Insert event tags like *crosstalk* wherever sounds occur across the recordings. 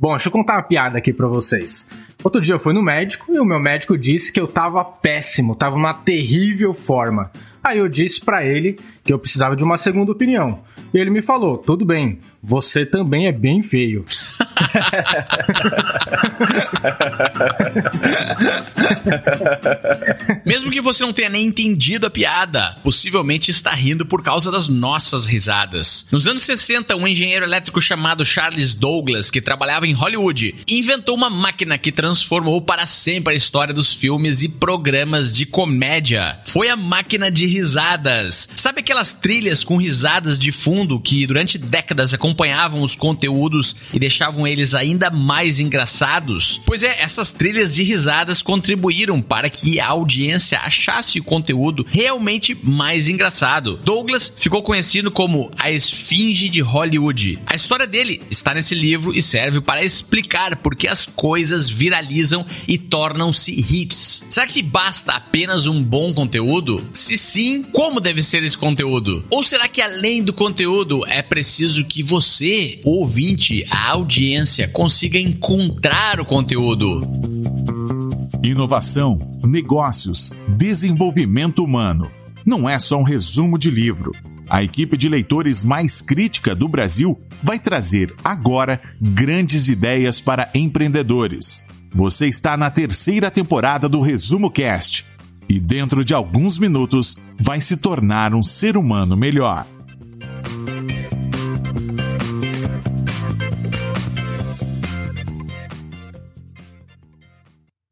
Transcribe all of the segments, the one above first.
Bom, deixa eu contar uma piada aqui pra vocês. Outro dia eu fui no médico e o meu médico disse que eu tava péssimo, tava uma terrível forma. Aí eu disse para ele que eu precisava de uma segunda opinião. E ele me falou: tudo bem, você também é bem feio. *laughs* Mesmo que você não tenha nem entendido a piada, possivelmente está rindo por causa das nossas risadas. Nos anos 60, um engenheiro elétrico chamado Charles Douglas, que trabalhava em Hollywood, inventou uma máquina que transformou para sempre a história dos filmes e programas de comédia. Foi a máquina de risadas. Sabe aquelas trilhas com risadas de fundo que durante décadas acompanhavam os conteúdos e deixavam eles ainda mais engraçados? Pois é, essas trilhas de risadas contribuíram para que a audiência achasse o conteúdo realmente mais engraçado. Douglas ficou conhecido como a Esfinge de Hollywood. A história dele está nesse livro e serve para explicar por que as coisas viralizam e tornam-se hits. Será que basta apenas um bom conteúdo? Se sim, como deve ser esse conteúdo? Ou será que além do conteúdo é preciso que você, ouvinte, a audiência, consiga encontrar o conteúdo? Inovação, negócios, desenvolvimento humano. Não é só um resumo de livro. A equipe de leitores mais crítica do Brasil vai trazer agora grandes ideias para empreendedores. Você está na terceira temporada do Resumo Cast e dentro de alguns minutos vai se tornar um ser humano melhor.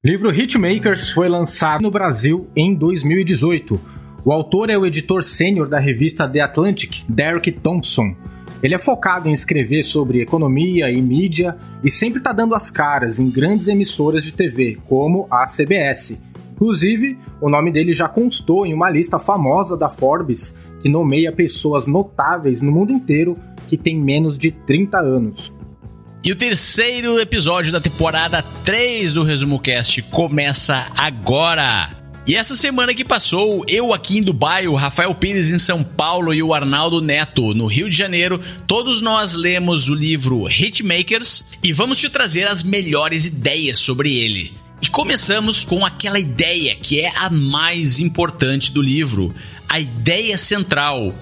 Livro Hitmakers foi lançado no Brasil em 2018. O autor é o editor sênior da revista The Atlantic, Derek Thompson. Ele é focado em escrever sobre economia e mídia e sempre está dando as caras em grandes emissoras de TV, como a CBS. Inclusive, o nome dele já constou em uma lista famosa da Forbes que nomeia pessoas notáveis no mundo inteiro que têm menos de 30 anos. E o terceiro episódio da temporada 3 do Resumo Cast começa agora. E essa semana que passou, eu aqui em Dubai, o Rafael Pires em São Paulo e o Arnaldo Neto no Rio de Janeiro, todos nós lemos o livro Hitmakers e vamos te trazer as melhores ideias sobre ele. E começamos com aquela ideia que é a mais importante do livro, a ideia central,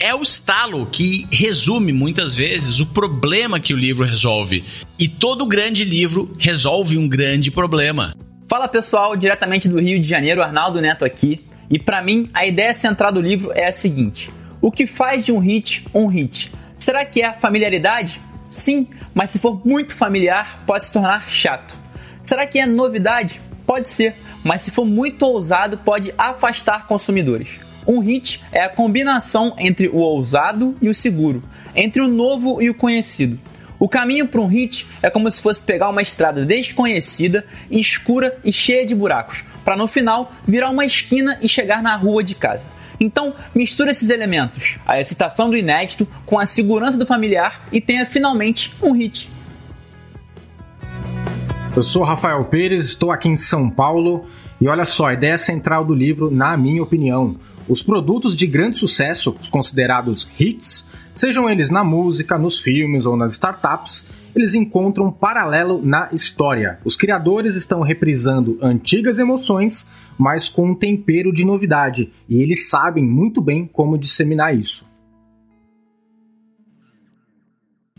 é o estalo que resume muitas vezes o problema que o livro resolve. E todo grande livro resolve um grande problema. Fala pessoal, diretamente do Rio de Janeiro, Arnaldo Neto aqui. E para mim, a ideia central do livro é a seguinte: o que faz de um hit um hit? Será que é a familiaridade? Sim, mas se for muito familiar, pode se tornar chato. Será que é novidade? Pode ser, mas se for muito ousado, pode afastar consumidores. Um hit é a combinação entre o ousado e o seguro, entre o novo e o conhecido. O caminho para um hit é como se fosse pegar uma estrada desconhecida, escura e cheia de buracos, para no final virar uma esquina e chegar na rua de casa. Então, mistura esses elementos, a excitação do inédito com a segurança do familiar e tenha finalmente um hit. Eu sou Rafael Pires, estou aqui em São Paulo e olha só, a ideia central do livro, na minha opinião, os produtos de grande sucesso, os considerados hits, sejam eles na música, nos filmes ou nas startups, eles encontram um paralelo na história. Os criadores estão reprisando antigas emoções, mas com um tempero de novidade, e eles sabem muito bem como disseminar isso.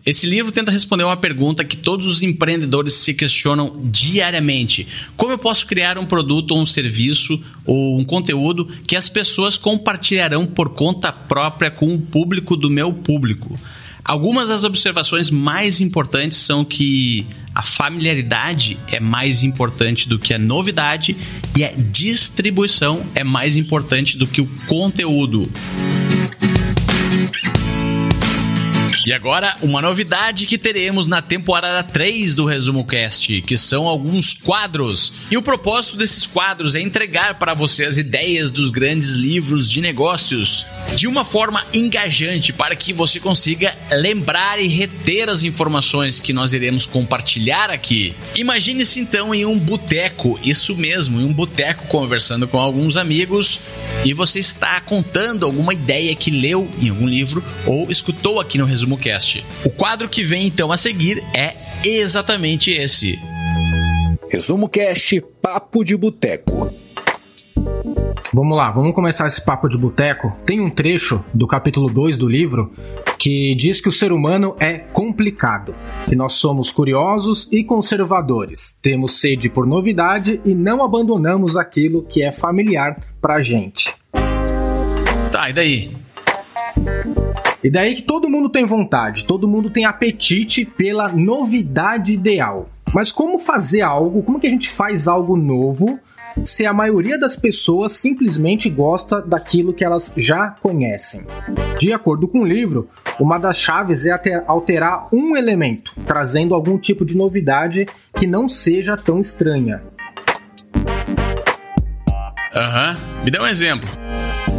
Esse livro tenta responder uma pergunta que todos os empreendedores se questionam diariamente: como eu posso criar um produto ou um serviço ou um conteúdo que as pessoas compartilharão por conta própria com o público do meu público? Algumas das observações mais importantes são que a familiaridade é mais importante do que a novidade e a distribuição é mais importante do que o conteúdo. E agora, uma novidade que teremos na temporada 3 do Resumo Cast, que são alguns quadros. E o propósito desses quadros é entregar para você as ideias dos grandes livros de negócios. De uma forma engajante para que você consiga lembrar e reter as informações que nós iremos compartilhar aqui. Imagine-se então em um boteco, isso mesmo, em um boteco conversando com alguns amigos e você está contando alguma ideia que leu em algum livro ou escutou aqui no Resumo Cast. O quadro que vem então a seguir é exatamente esse. Resumo Cast Papo de Boteco. Vamos lá, vamos começar esse papo de boteco. Tem um trecho do capítulo 2 do livro que diz que o ser humano é complicado, que nós somos curiosos e conservadores, temos sede por novidade e não abandonamos aquilo que é familiar pra gente. Tá, e daí? E daí que todo mundo tem vontade, todo mundo tem apetite pela novidade ideal. Mas como fazer algo, como que a gente faz algo novo se a maioria das pessoas simplesmente gosta daquilo que elas já conhecem. De acordo com o livro, uma das chaves é alterar um elemento, trazendo algum tipo de novidade que não seja tão estranha. Aham, uhum. me dá um exemplo.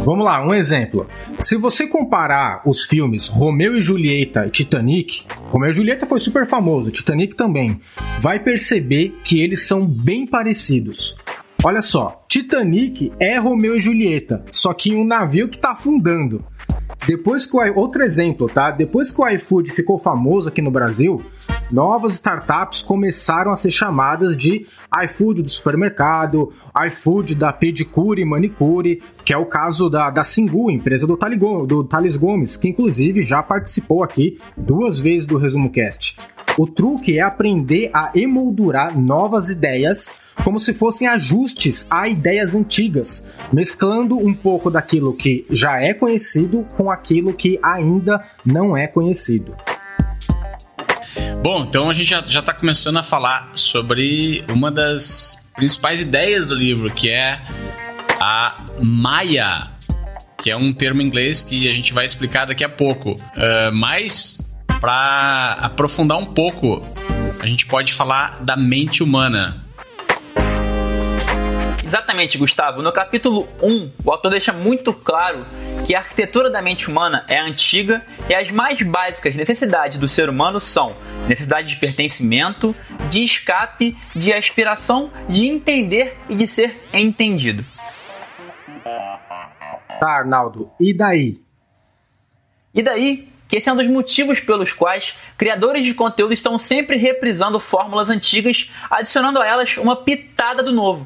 Vamos lá, um exemplo. Se você comparar os filmes Romeu e Julieta e Titanic, Romeu e Julieta foi super famoso, Titanic também, vai perceber que eles são bem parecidos. Olha só, Titanic é Romeu e Julieta, só que em um navio que tá afundando. Depois que o outro exemplo, tá? Depois que o iFood ficou famoso aqui no Brasil, novas startups começaram a ser chamadas de iFood do supermercado, iFood da pedicure e manicure, que é o caso da, da Singu, empresa do, Taligo, do Thales Gomes, que inclusive já participou aqui duas vezes do Resumo Cast. O truque é aprender a emoldurar novas ideias como se fossem ajustes a ideias antigas, mesclando um pouco daquilo que já é conhecido com aquilo que ainda não é conhecido. Bom, então a gente já está começando a falar sobre uma das principais ideias do livro, que é a Maya, que é um termo em inglês que a gente vai explicar daqui a pouco. Uh, mas, para aprofundar um pouco, a gente pode falar da mente humana. Exatamente, Gustavo. No capítulo 1, o autor deixa muito claro que a arquitetura da mente humana é antiga e as mais básicas necessidades do ser humano são necessidade de pertencimento, de escape, de aspiração, de entender e de ser entendido. Tá, Arnaldo, e daí? E daí que esse é um dos motivos pelos quais criadores de conteúdo estão sempre reprisando fórmulas antigas, adicionando a elas uma pitada do novo.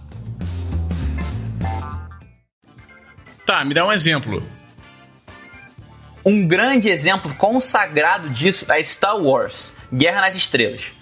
Tá, me dá um exemplo. Um grande exemplo consagrado disso é Star Wars Guerra nas Estrelas.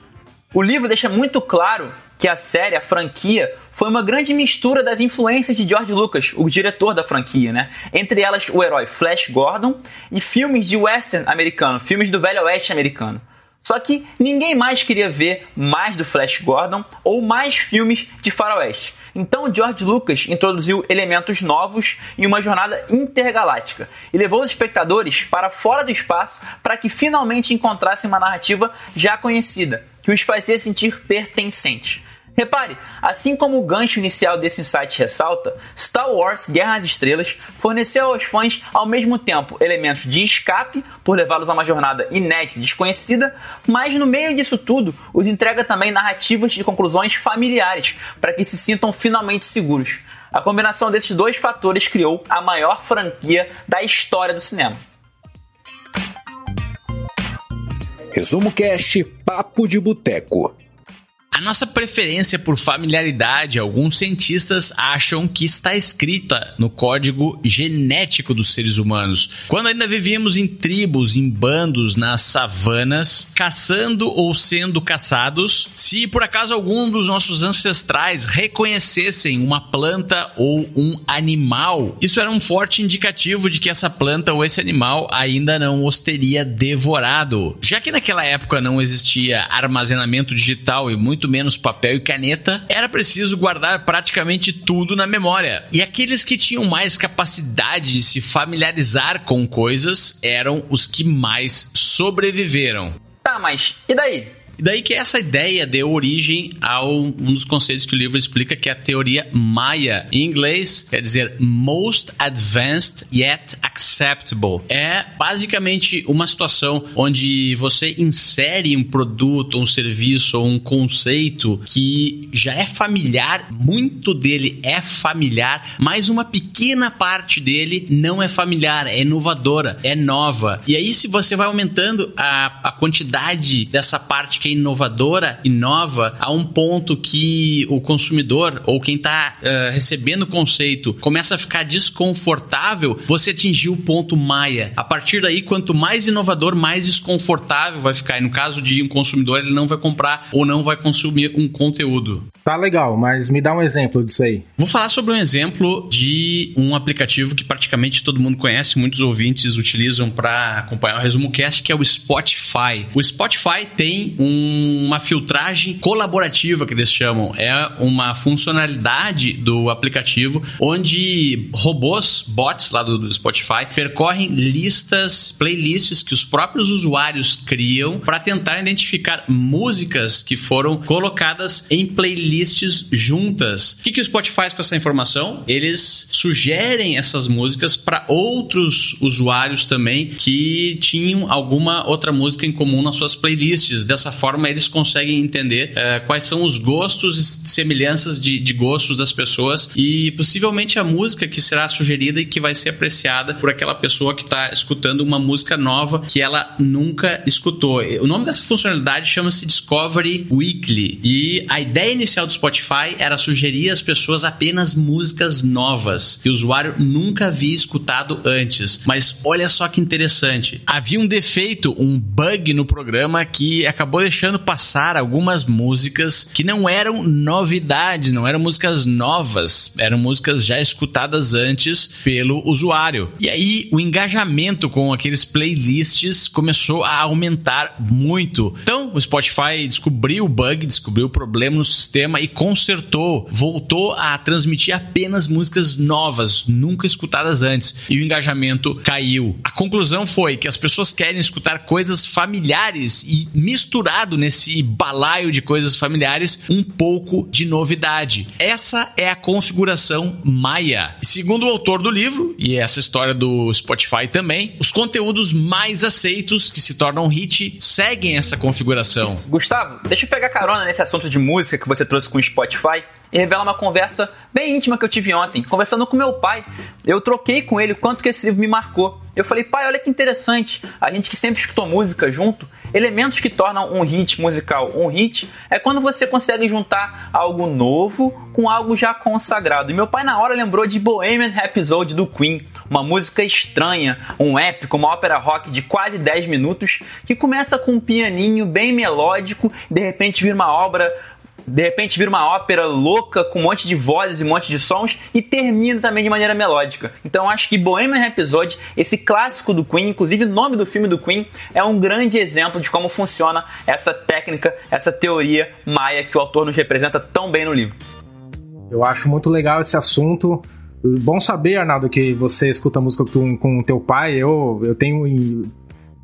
O livro deixa muito claro que a série, a franquia, foi uma grande mistura das influências de George Lucas, o diretor da franquia, né? Entre elas o herói Flash Gordon e filmes de western americano, filmes do velho oeste americano. Só que ninguém mais queria ver mais do Flash Gordon ou mais filmes de faroeste. Então George Lucas introduziu elementos novos em uma jornada intergaláctica e levou os espectadores para fora do espaço para que finalmente encontrassem uma narrativa já conhecida, que os fazia sentir pertencentes. Repare, assim como o gancho inicial desse insight ressalta, Star Wars Guerra nas Estrelas forneceu aos fãs ao mesmo tempo elementos de escape, por levá-los a uma jornada inédita e desconhecida, mas no meio disso tudo os entrega também narrativas e conclusões familiares, para que se sintam finalmente seguros. A combinação desses dois fatores criou a maior franquia da história do cinema. Resumo Cast Papo de Boteco A nossa preferência por familiaridade, alguns cientistas acham que está escrita no código genético dos seres humanos. Quando ainda vivíamos em tribos, em bandos, nas savanas, caçando ou sendo caçados, se por acaso algum dos nossos ancestrais reconhecessem uma planta ou um animal, isso era um forte indicativo de que essa planta ou esse animal ainda não os teria devorado. Já que naquela época não existia armazenamento digital e muito menos papel e caneta, era preciso guardar praticamente tudo na memória. E aqueles que tinham mais capacidade de se familiarizar com coisas eram os que mais sobreviveram. Tá, mas e daí? E daí que essa ideia deu origem a um dos conceitos que o livro explica, que é a teoria Maia. Em inglês, quer dizer Most Advanced Yet Acceptable. É basicamente uma situação onde você insere um produto, um serviço ou um conceito que já é familiar, muito dele é familiar, mas uma pequena parte dele não é familiar, é inovadora, é nova. E aí, se você vai aumentando a, a quantidade dessa parte que é inovadora, inova a um ponto que o consumidor ou quem está uh, eh, recebendo o conceito começa a ficar desconfortável, você atingiu o ponto Maia. A partir daí, quanto mais inovador, mais desconfortável vai ficar. E no caso de um consumidor, ele não vai comprar ou não vai consumir um conteúdo. Tá legal, mas me dá um exemplo disso aí. Vou falar sobre um exemplo de um aplicativo que praticamente todo mundo conhece, muitos ouvintes utilizam para acompanhar o resumo cast, que é o Spotify. O Spotify tem um, uma filtragem colaborativa que eles chamam, é uma funcionalidade do aplicativo onde robôs, bots lá do, do Spotify, percorrem listas, playlists que os próprios usuários criam para tentar identificar músicas que foram colocadas em playlists playlists juntas. O que, que o Spotify faz com essa informação? Eles sugerem essas músicas para outros usuários também que tinham alguma outra música em comum nas suas playlists. Dessa forma, eles conseguem entender é, quais são os gostos e semelhanças de, de gostos das pessoas e possivelmente a música que será sugerida e que vai ser apreciada por aquela pessoa que está escutando uma música nova que ela nunca escutou. O nome dessa funcionalidade chama-se Discovery Weekly e a ideia inicial do Spotify era sugerir às pessoas apenas músicas novas que o usuário nunca havia escutado antes. Mas olha só que interessante. Havia um defeito, um bug no programa que acabou deixando passar algumas músicas que não eram novidades, não eram músicas novas, eram músicas já escutadas antes pelo usuário. E aí o engajamento com aqueles playlists começou a aumentar muito. Então o Spotify descobriu o bug, descobriu o problema no sistema e consertou, voltou a transmitir apenas músicas novas, nunca escutadas antes, e o engajamento caiu. A conclusão foi que as pessoas querem escutar coisas familiares e misturado nesse balaio de coisas familiares, um pouco de novidade. Essa é a configuração Maia. Segundo o autor do livro, e essa história do Spotify também, os conteúdos mais aceitos que se tornam hit seguem essa configuração. Gustavo, deixa eu pegar carona nesse assunto de música que você trouxe com o Spotify e revela uma conversa bem íntima que eu tive ontem, conversando com meu pai. Eu troquei com ele o quanto que esse livro me marcou. Eu falei, pai, olha que interessante, a gente que sempre escutou música junto, elementos que tornam um hit musical um hit é quando você consegue juntar algo novo com algo já consagrado. E meu pai na hora lembrou de Bohemian Rhapsody do Queen, uma música estranha, um épico, uma ópera rock de quase 10 minutos que começa com um pianinho bem melódico, de repente vira uma obra de repente vira uma ópera louca com um monte de vozes e um monte de sons e termina também de maneira melódica. Então acho que Bohemian Rhapsody, esse clássico do Queen, inclusive o nome do filme do Queen, é um grande exemplo de como funciona essa técnica, essa teoria maia que o autor nos representa tão bem no livro. Eu acho muito legal esse assunto. Bom saber, Arnaldo, que você escuta música com, com o teu pai. Eu, eu tenho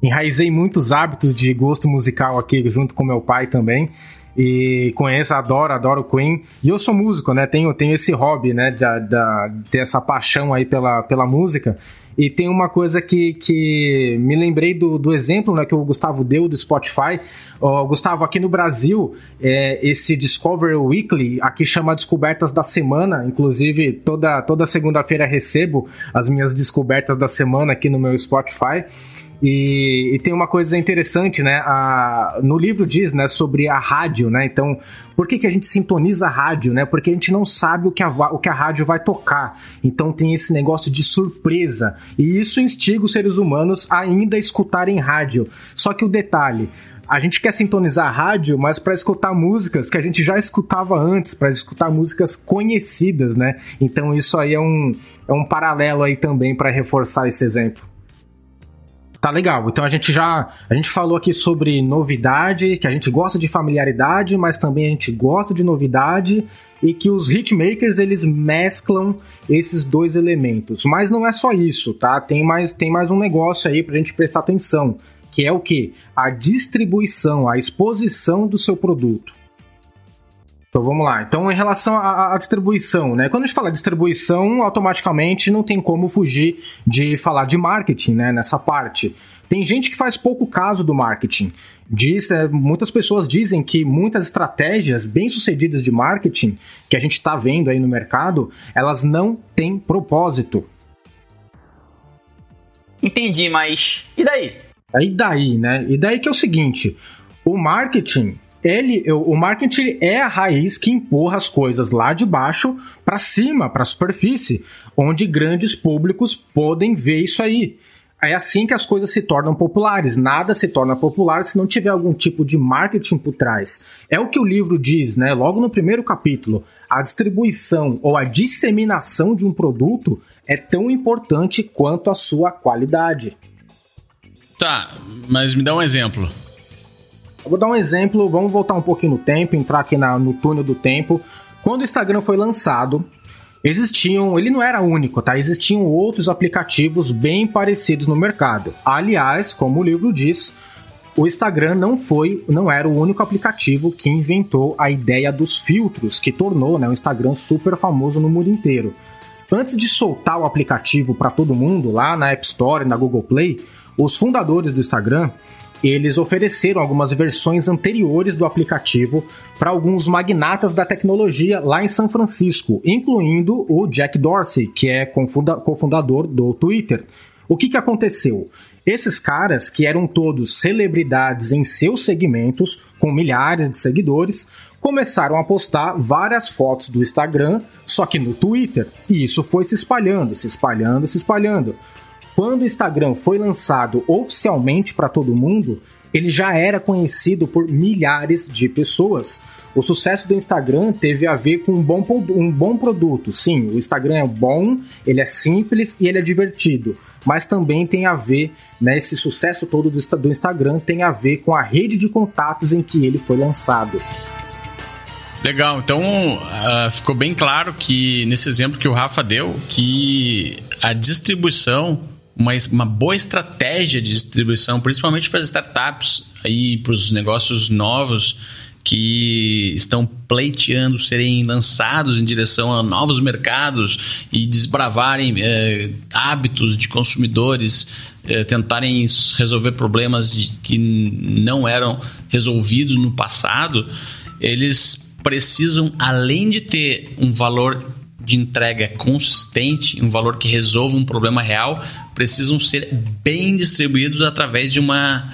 enraizei muitos hábitos de gosto musical aqui junto com meu pai também e conheço, adoro, adoro Queen. E eu sou músico, né? Tenho, tenho esse hobby, né? De, de, ter essa paixão aí pela, pela música. E tem uma coisa que, que me lembrei do, do exemplo né, que o Gustavo deu do Spotify. Oh, Gustavo, aqui no Brasil, é, esse Discover Weekly aqui chama Descobertas da Semana. Inclusive, toda, toda segunda-feira recebo as minhas descobertas da semana aqui no meu Spotify. E, e, tem uma coisa interessante, né? A, no livro diz, né, sobre a rádio, né? Então, por que, que a gente sintoniza a rádio, né? Porque a gente não sabe o que, a, o que a rádio vai tocar. Então tem esse negócio de surpresa. E isso instiga os seres humanos a ainda escutarem rádio. Só que o detalhe, a gente quer sintonizar a rádio, mas para escutar músicas que a gente já escutava antes, para escutar músicas conhecidas, né? Então isso aí é um, é um paralelo aí também para reforçar esse exemplo. Tá legal. Então a gente já a gente falou aqui sobre novidade, que a gente gosta de familiaridade, mas também a gente gosta de novidade e que os hitmakers eles mesclam esses dois elementos. Mas não é só isso, tá? Tem mais tem mais um negócio aí pra gente prestar atenção, que é o que? A distribuição, a exposição do seu produto. Então vamos lá. Então, em relação à, à, distribuição, né? Quando a gente fala distribuição, automaticamente não tem como fugir de falar de marketing, né? Nessa parte. Tem gente que faz pouco caso do marketing. Diz, é, muitas pessoas dizem que muitas estratégias bem-sucedidas de marketing que a gente está vendo aí no mercado, elas não têm propósito. Entendi, mas e daí? E daí, né? E daí que é o seguinte: o marketing ele, o marketing é a raiz que empurra as coisas lá de baixo para cima, para a superfície, onde grandes públicos podem ver isso aí. É assim que as coisas se tornam populares. Nada se torna popular se não tiver algum tipo de marketing por trás. É o que o livro diz, né? Logo no primeiro capítulo. A distribuição ou a disseminação de um produto é tão importante quanto a sua qualidade. Tá, mas me dá um exemplo. Eu vou dar um exemplo, vamos voltar um pouquinho no tempo, entrar aqui na, no túnel do tempo. Quando o Instagram foi lançado, existiam, ele não era único, tá? Existiam outros aplicativos bem parecidos no mercado. Aliás, como o livro diz, o Instagram não foi, não era o único aplicativo que inventou a ideia dos filtros, que tornou né, o Instagram super famoso no mundo inteiro. Antes de soltar o aplicativo para todo mundo lá na App Store e na Google Play, os fundadores do Instagram eles ofereceram algumas versões anteriores do aplicativo para alguns magnatas da tecnologia lá em São Francisco, incluindo o Jack Dorsey, que é cofundador do Twitter. O que, que aconteceu? Esses caras, que eram todos celebridades em seus segmentos, com milhares de seguidores, começaram a postar várias fotos do Instagram, só que no Twitter. E isso foi se espalhando, se espalhando, se espalhando. Quando o Instagram foi lançado oficialmente para todo mundo, ele já era conhecido por milhares de pessoas. O sucesso do Instagram teve a ver com um bom, um bom produto. Sim, o Instagram é bom, ele é simples e ele é divertido. Mas também tem a ver, né, esse sucesso todo do, do Instagram tem a ver com a rede de contatos em que ele foi lançado. Legal, então uh, ficou bem claro que nesse exemplo que o Rafa deu, que a distribuição uma, uma boa estratégia de distribuição, principalmente para as startups e para os negócios novos que estão pleiteando serem lançados em direção a novos mercados e desbravarem é, hábitos de consumidores, é, tentarem resolver problemas de, que não eram resolvidos no passado, eles precisam, além de ter um valor de entrega consistente, um valor que resolva um problema real, precisam ser bem distribuídos através de uma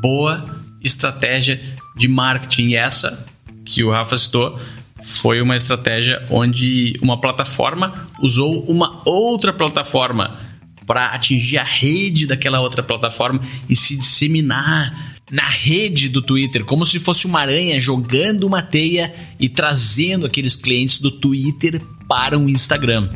boa estratégia de marketing. E essa que o Rafa citou foi uma estratégia onde uma plataforma usou uma outra plataforma para atingir a rede daquela outra plataforma e se disseminar na rede do Twitter, como se fosse uma aranha jogando uma teia e trazendo aqueles clientes do Twitter para o Instagram.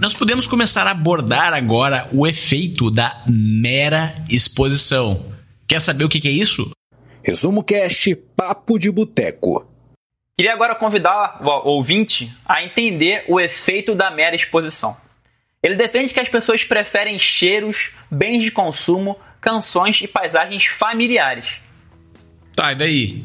Nós podemos começar a abordar agora o efeito da mera exposição. Quer saber o que é isso? Resumo Cast Papo de Boteco. Queria agora convidar o ouvinte a entender o efeito da mera exposição. Ele defende que as pessoas preferem cheiros, bens de consumo, canções e paisagens familiares. Tá, e daí?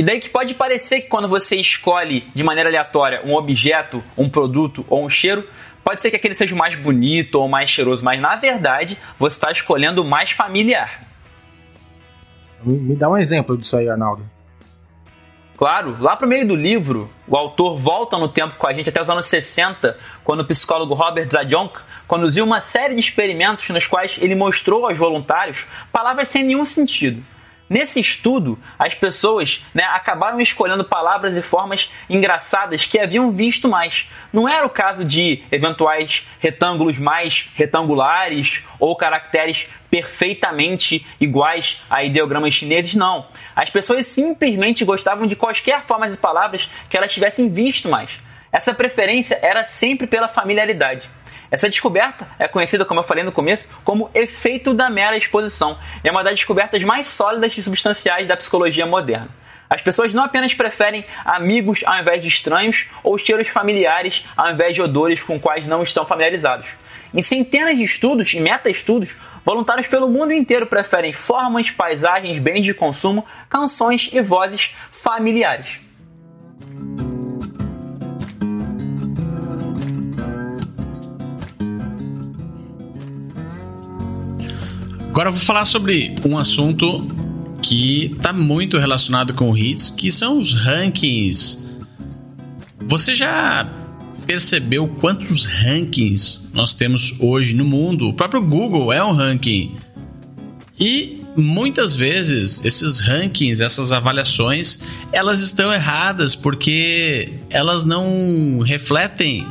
E daí que pode parecer que quando você escolhe de maneira aleatória um objeto, um produto ou um cheiro, pode ser que aquele seja o mais bonito ou mais cheiroso, mas na verdade você está escolhendo o mais familiar. Me dá um exemplo disso aí, Arnaldo. Claro, lá pro meio do livro, o autor volta no tempo com a gente até os anos 60, quando o psicólogo Robert Zajonc conduziu uma série de experimentos nos quais ele mostrou aos voluntários palavras sem nenhum sentido. Nesse estudo, as pessoas né, acabaram escolhendo palavras e formas engraçadas que haviam visto mais. Não era o caso de eventuais retângulos mais retangulares ou caracteres perfeitamente iguais a ideogramas chineses, não. As pessoas simplesmente gostavam de quaisquer formas e palavras que elas tivessem visto mais. Essa preferência era sempre pela familiaridade. Essa descoberta é conhecida, como eu falei no começo, como efeito da mera exposição. E é uma das descobertas mais sólidas e substanciais da psicologia moderna. As pessoas não apenas preferem amigos ao invés de estranhos ou cheiros familiares ao invés de odores com quais não estão familiarizados. Em centenas de estudos e meta-estudos, voluntários pelo mundo inteiro preferem formas, paisagens, bens de consumo, canções e vozes familiares. Agora eu vou falar sobre um assunto que está muito relacionado com hits, que são os rankings. Você já percebeu quantos rankings nós temos hoje no mundo? O próprio Google é um ranking. E muitas vezes esses rankings, essas avaliações, elas estão erradas porque elas não refletem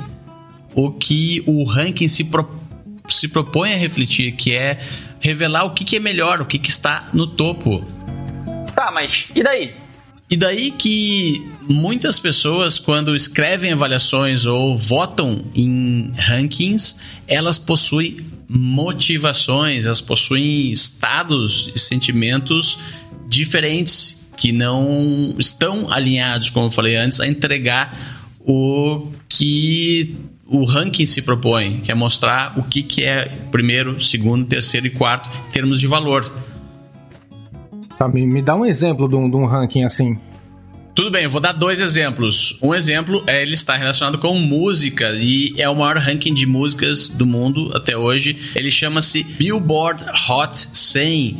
o que o ranking se, pro, se propõe a refletir, que é revelar o que, que é melhor, o que, que está no topo. Tá, mas e daí? E daí que muitas pessoas, quando escrevem avaliações ou votam em rankings, elas possuem motivações, elas possuem estados e sentimentos diferentes que não estão alinhados, como eu falei antes, a entregar o que o ranking se propõe, que é mostrar o que, que é primeiro, segundo, terceiro e quarto em termos de valor. Tá, me, me dá um exemplo de um, de um ranking assim. Tudo bem, eu vou dar dois exemplos. Um exemplo é ele está relacionado com música e é o maior ranking de músicas do mundo até hoje. Ele chama-se Billboard Hot 100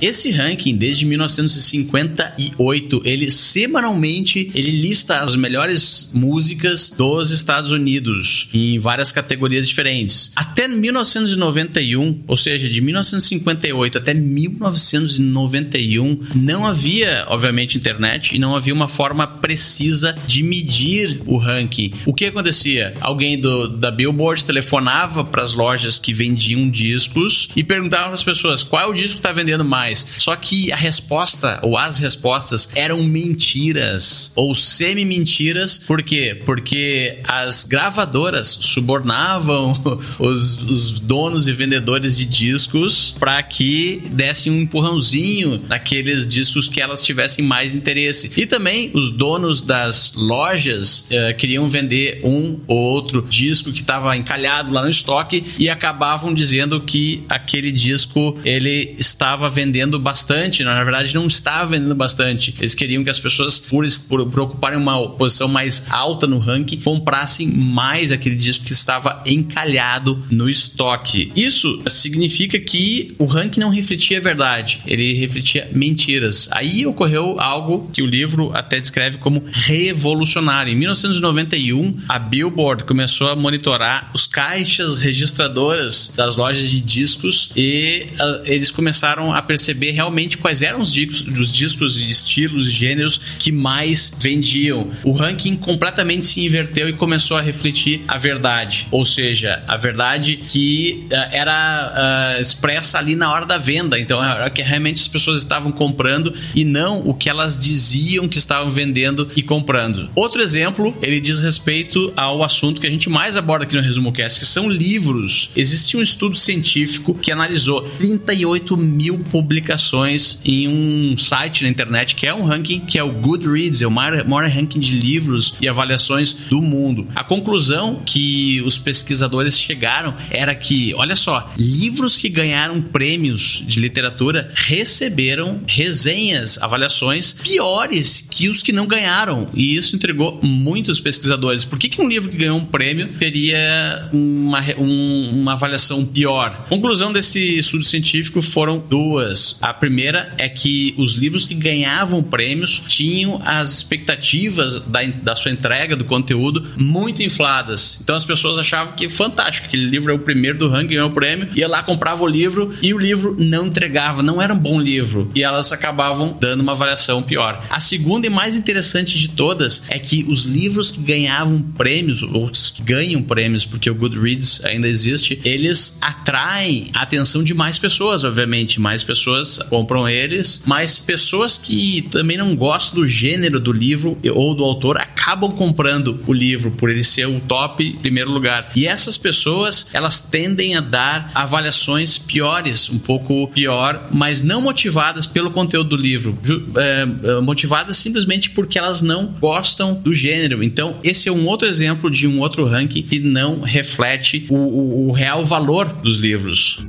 esse ranking, desde 1958, ele semanalmente ele lista as melhores músicas dos Estados Unidos em várias categorias diferentes. Até 1991, ou seja, de 1958 até 1991, não havia, obviamente, internet e não havia uma forma precisa de medir o ranking. O que acontecia? Alguém do, da Billboard telefonava para as lojas que vendiam discos e perguntava para as pessoas qual é o disco está vendendo mais mais. Só que a resposta, ou as respostas, eram mentiras ou semi-mentiras. Por quê? Porque as gravadoras subornavam *laughs* os, os donos e vendedores de discos para que dessem um empurrãozinho naqueles discos que elas tivessem mais interesse. E também os donos das lojas uh, queriam vender um ou outro disco que estava encalhado lá no estoque e acabavam dizendo que aquele disco ele estava vendendo vendendo bastante, na verdade não estava vendendo bastante. Eles queriam que as pessoas, por, por, por ocuparem uma posição mais alta no ranking, comprassem mais aquele disco que estava encalhado no estoque. Isso significa que o ranking não refletia a verdade, ele refletia mentiras. Aí ocorreu algo que o livro até descreve como revolucionário. Em 1991, a Billboard começou a monitorar os caixas registradoras das lojas de discos e uh, eles começaram a perceber perceber realmente quais eram os discos, os discos estilos, gêneros que mais vendiam. O ranking completamente se inverteu e começou a refletir a verdade, ou seja, a verdade que uh, era uh, expressa ali na hora da venda. Então era que realmente as pessoas estavam comprando e não o que elas diziam que estavam vendendo e comprando. Outro exemplo, ele diz respeito ao assunto que a gente mais aborda aqui no Resumo Cast, que são livros. Existe um estudo científico que analisou 38 mil publicações publicações em um site na internet que é um ranking que é o Goodreads, é o maior, maior ranking de livros e avaliações do mundo. A conclusão que os pesquisadores chegaram era que, olha só, livros que ganharam prêmios de literatura receberam resenhas, avaliações piores que os que não ganharam. E isso entregou muitos pesquisadores. Por que, que um livro que ganhou um prêmio teria uma, um, uma avaliação pior? Conclusão desse estudo científico foram duas. A primeira é que os livros que ganhavam prêmios tinham as expectativas da, da sua entrega do conteúdo muito infladas. Então as pessoas achavam que fantástico, aquele livro é o primeiro do ranking, ganhou o prêmio, ia lá, comprava o livro e o livro não entregava, não era um bom livro. E elas acabavam dando uma avaliação pior. A segunda e mais interessante de todas é que os livros que ganhavam prêmios, ou que ganham prêmios, porque o Goodreads ainda existe, eles atraem a atenção de mais pessoas, obviamente. Mais pessoas compram eles, mas pessoas que também não gostam do gênero do livro ou do autor acabam comprando o livro por ele ser o top primeiro lugar. E essas pessoas, elas tendem a dar avaliações piores, um pouco pior, mas não motivadas pelo conteúdo do livro, é, é, motivadas simplesmente porque elas não gostam do gênero. Então, esse é um outro exemplo de um outro ranking que não reflete o, o, o real valor dos livros.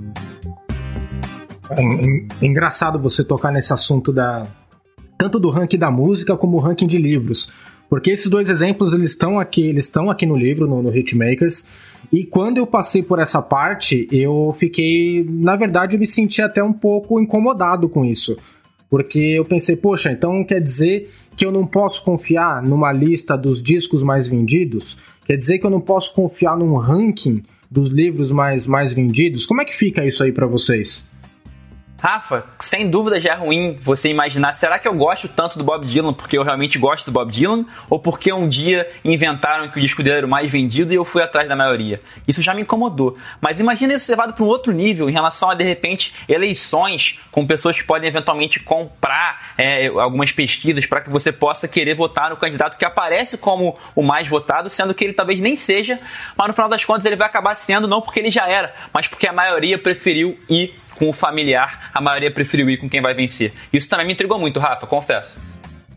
É, engraçado você tocar nesse assunto da tanto do ranking da música como o ranking de livros, porque esses dois exemplos eles estão aqui, eles estão aqui no livro, no, no Hitmakers. E quando eu passei por essa parte, eu fiquei, na verdade, eu me senti até um pouco incomodado com isso, porque eu pensei, poxa, então quer dizer que eu não posso confiar numa lista dos discos mais vendidos? Quer dizer que eu não posso confiar num ranking dos livros mais, mais vendidos? Como é que fica isso aí para vocês? Rafa, sem dúvida já é ruim você imaginar, será que eu gosto tanto do Bob Dylan porque eu realmente gosto do Bob Dylan ou porque um dia inventaram que o disco dele era o mais vendido e eu fui atrás da maioria? Isso já me incomodou. Mas imagina isso levado para um outro nível em relação a, de repente, eleições com pessoas que podem eventualmente comprar é, algumas pesquisas para que você possa querer votar no candidato que aparece como o mais votado, sendo que ele talvez nem seja, mas no final das contas ele vai acabar sendo não porque ele já era, mas porque a maioria preferiu ir com o familiar, a maioria preferiu ir com quem vai vencer. Isso também me intrigou muito, Rafa, confesso.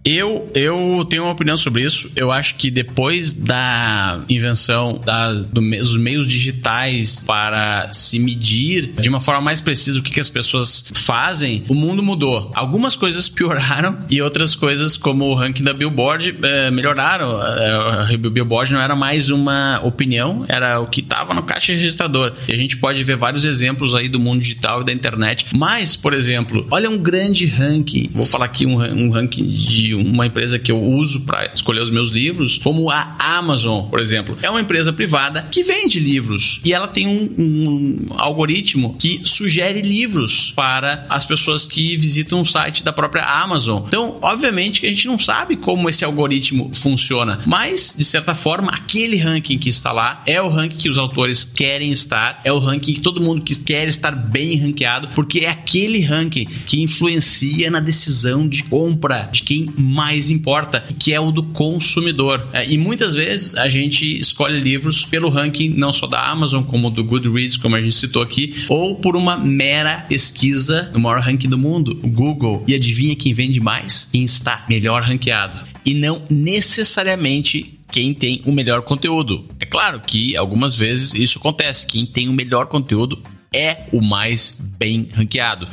Eu, eu tenho uma opinião sobre isso. Eu acho que depois da invenção das, do, dos meios digitais para se medir de uma forma mais precisa o que, que as pessoas fazem, o mundo mudou. Algumas coisas pioraram e outras coisas, como o ranking da Billboard, é, melhoraram. É, o Billboard não era mais uma opinião, era o que estava no caixa registrador. E a gente pode ver vários exemplos aí do mundo digital e da internet. Mas, por exemplo, olha um grande ranking. Vou falar aqui um, um ranking de uma empresa que eu uso para escolher os meus livros, como a Amazon, por exemplo. É uma empresa privada que vende livros e ela tem um, um algoritmo que sugere livros para as pessoas que visitam o site da própria Amazon. Então, obviamente que a gente não sabe como esse algoritmo funciona, mas de certa forma, aquele ranking que está lá é o ranking que os autores querem estar, é o ranking que todo mundo que quer estar bem ranqueado, porque é aquele ranking que influencia na decisão de compra de quem mais importa, que é o do consumidor. É, e muitas vezes a gente escolhe livros pelo ranking não só da Amazon, como do Goodreads, como a gente citou aqui, ou por uma mera pesquisa no maior ranking do mundo, o Google. E adivinha quem vende mais? Quem está melhor ranqueado. E não necessariamente quem tem o melhor conteúdo. É claro que algumas vezes isso acontece. Quem tem o melhor conteúdo é o mais bem ranqueado.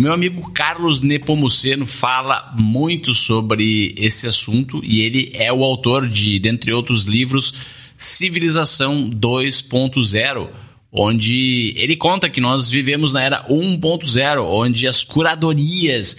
Meu amigo Carlos Nepomuceno fala muito sobre esse assunto e ele é o autor de, dentre outros livros, Civilização 2.0, onde ele conta que nós vivemos na era 1.0, onde as curadorias,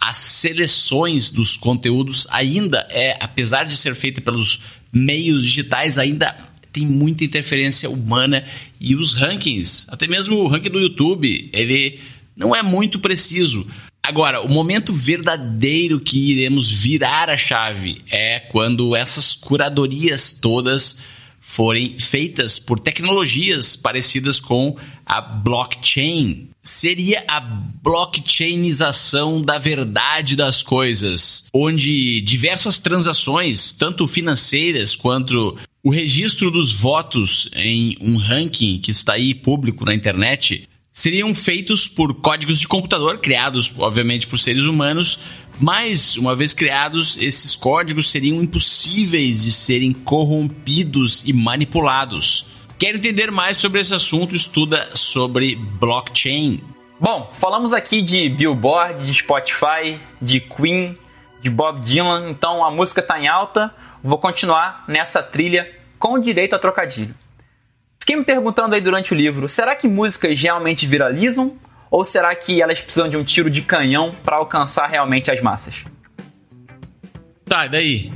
as seleções dos conteúdos ainda é, apesar de ser feita pelos meios digitais, ainda tem muita interferência humana e os rankings, até mesmo o ranking do YouTube, ele não é muito preciso. Agora, o momento verdadeiro que iremos virar a chave é quando essas curadorias todas forem feitas por tecnologias parecidas com a blockchain. Seria a blockchainização da verdade das coisas, onde diversas transações, tanto financeiras quanto o registro dos votos em um ranking que está aí público na internet, seriam feitos por códigos de computador criados, obviamente, por seres humanos, mas, uma vez criados, esses códigos seriam impossíveis de serem corrompidos e manipulados. Quer entender mais sobre esse assunto? Estuda sobre blockchain. Bom, falamos aqui de Billboard, de Spotify, de Queen, de Bob Dylan, então a música está em alta. Vou continuar nessa trilha com direito a trocadilho. Fiquei me perguntando aí durante o livro: será que músicas realmente viralizam? Ou será que elas precisam de um tiro de canhão para alcançar realmente as massas? Tá, e daí?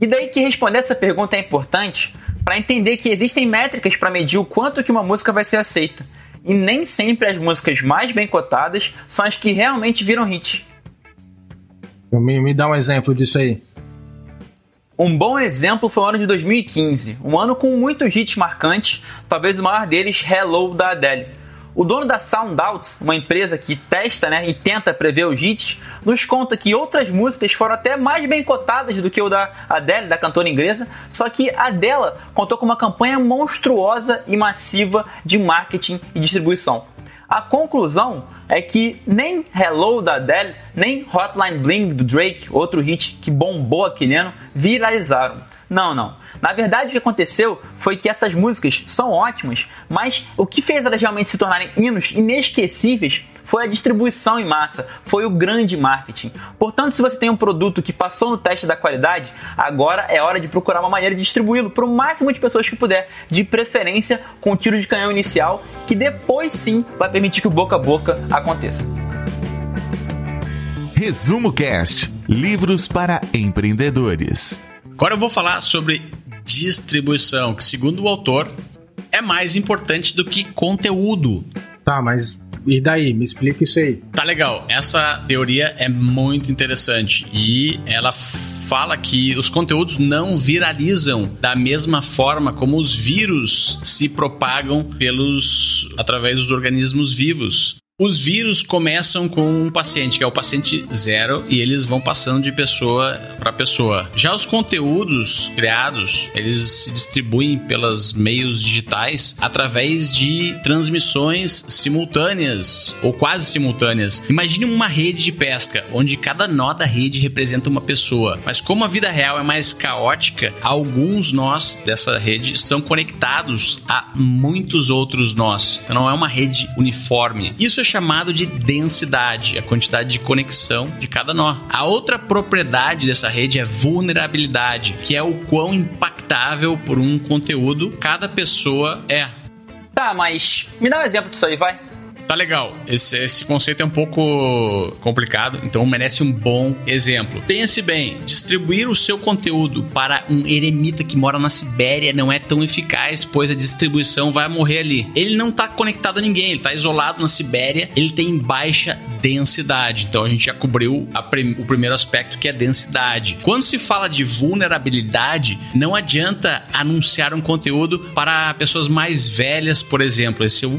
E daí que responder essa pergunta é importante para entender que existem métricas para medir o quanto que uma música vai ser aceita. E nem sempre as músicas mais bem cotadas são as que realmente viram hit. Me, me dá um exemplo disso aí. Um bom exemplo foi o ano de 2015, um ano com muitos hits marcantes, talvez o maior deles, Hello, da Adele. O dono da SoundOut, uma empresa que testa né, e tenta prever os hits, nos conta que outras músicas foram até mais bem cotadas do que o da Adele, da cantora inglesa, só que a dela contou com uma campanha monstruosa e massiva de marketing e distribuição. A conclusão é que nem Hello da Adele, nem Hotline Bling do Drake, outro hit que bombou aquele ano, viralizaram. Não, não. Na verdade, o que aconteceu foi que essas músicas são ótimas, mas o que fez elas realmente se tornarem hinos inesquecíveis foi a distribuição em massa, foi o grande marketing. Portanto, se você tem um produto que passou no teste da qualidade, agora é hora de procurar uma maneira de distribuí-lo para o máximo de pessoas que puder, de preferência com o tiro de canhão inicial, que depois sim vai permitir que o boca a boca aconteça. Resumo Cast: Livros para empreendedores. Agora eu vou falar sobre distribuição, que segundo o autor é mais importante do que conteúdo. Tá, mas e daí? Me explica isso aí. Tá legal. Essa teoria é muito interessante e ela fala que os conteúdos não viralizam da mesma forma como os vírus se propagam pelos através dos organismos vivos. Os vírus começam com um paciente, que é o paciente zero, e eles vão passando de pessoa para pessoa. Já os conteúdos criados, eles se distribuem pelos meios digitais através de transmissões simultâneas ou quase simultâneas. Imagine uma rede de pesca, onde cada nó da rede representa uma pessoa. Mas como a vida real é mais caótica, alguns nós dessa rede são conectados a muitos outros nós. Então não é uma rede uniforme. Isso é chamado de densidade, a quantidade de conexão de cada nó. A outra propriedade dessa rede é vulnerabilidade, que é o quão impactável por um conteúdo cada pessoa é. Tá, mas me dá um exemplo disso aí, vai. Tá legal. Esse, esse conceito é um pouco complicado, então merece um bom exemplo. Pense bem: distribuir o seu conteúdo para um eremita que mora na Sibéria não é tão eficaz, pois a distribuição vai morrer ali. Ele não está conectado a ninguém, ele está isolado na Sibéria, ele tem baixa densidade. Então a gente já cobriu prim o primeiro aspecto que é densidade. Quando se fala de vulnerabilidade, não adianta anunciar um conteúdo para pessoas mais velhas, por exemplo. Esse é o,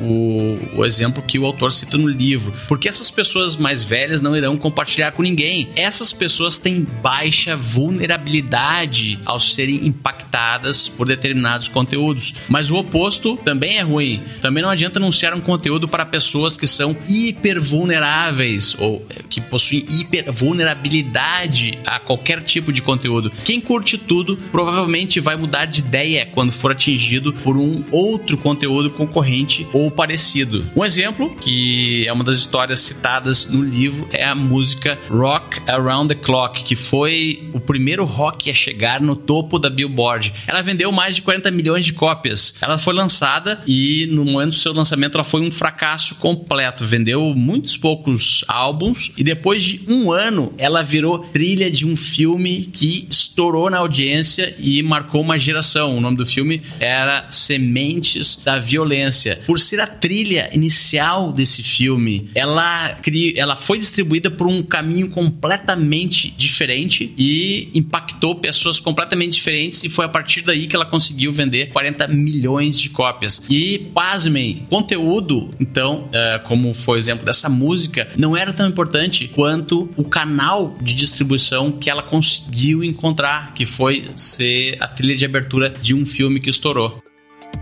o, o exemplo que o autor cita no livro. Porque essas pessoas mais velhas não irão compartilhar com ninguém. Essas pessoas têm baixa vulnerabilidade ao serem impactadas por determinados conteúdos. Mas o oposto também é ruim. Também não adianta anunciar um conteúdo para pessoas que são hiper vulneráveis ou eh, que possuem hiper vulnerabilidade a qualquer tipo de conteúdo. Quem curte tudo provavelmente vai mudar de ideia quando for atingido por um outro conteúdo concorrente ou parecido. Um exemplo, que é uma das histórias citadas no livro, é a música Rock Around the Clock, que foi o primeiro rock a chegar no topo da Billboard. Ela vendeu mais de 40 milhões de cópias. Ela foi lançada e no momento do seu lançamento ela foi um fracasso completo. Vendeu muitos poucos álbuns e depois de um ano ela virou trilha de um filme que estourou na audiência e marcou uma geração. O nome do filme era Sementes da Violência. Por ser a trilha inicial desse filme, ela, ela foi distribuída por um caminho completamente diferente e impactou pessoas completamente diferentes e foi a partir daí que ela conseguiu vender 40 milhões de cópias. E, pasmem, conteúdo, então, é, como foi o exemplo dessa música, não era tão importante quanto o canal de distribuição que ela conseguiu encontrar, que foi ser a trilha de abertura de um filme que estourou.